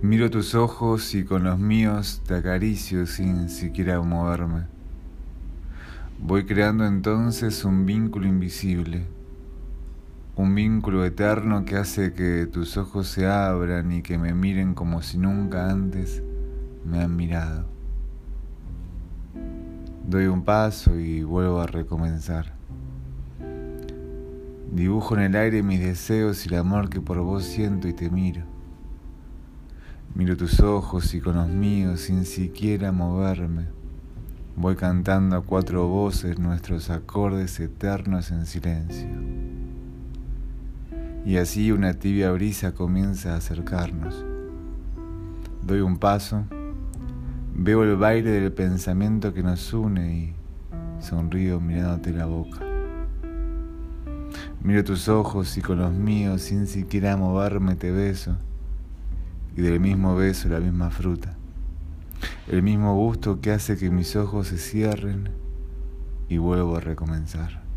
Miro tus ojos y con los míos te acaricio sin siquiera moverme. Voy creando entonces un vínculo invisible, un vínculo eterno que hace que tus ojos se abran y que me miren como si nunca antes me han mirado. Doy un paso y vuelvo a recomenzar. Dibujo en el aire mis deseos y el amor que por vos siento y te miro. Miro tus ojos y con los míos, sin siquiera moverme, voy cantando a cuatro voces nuestros acordes eternos en silencio. Y así una tibia brisa comienza a acercarnos. Doy un paso, veo el baile del pensamiento que nos une y sonrío mirándote la boca. Miro tus ojos y con los míos, sin siquiera moverme, te beso y del mismo beso la misma fruta, el mismo gusto que hace que mis ojos se cierren y vuelvo a recomenzar.